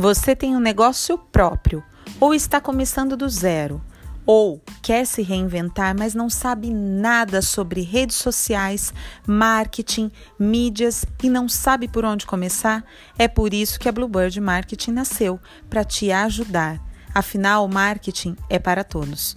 Você tem um negócio próprio ou está começando do zero? Ou quer se reinventar, mas não sabe nada sobre redes sociais, marketing, mídias e não sabe por onde começar? É por isso que a Bluebird Marketing nasceu para te ajudar. Afinal, o marketing é para todos.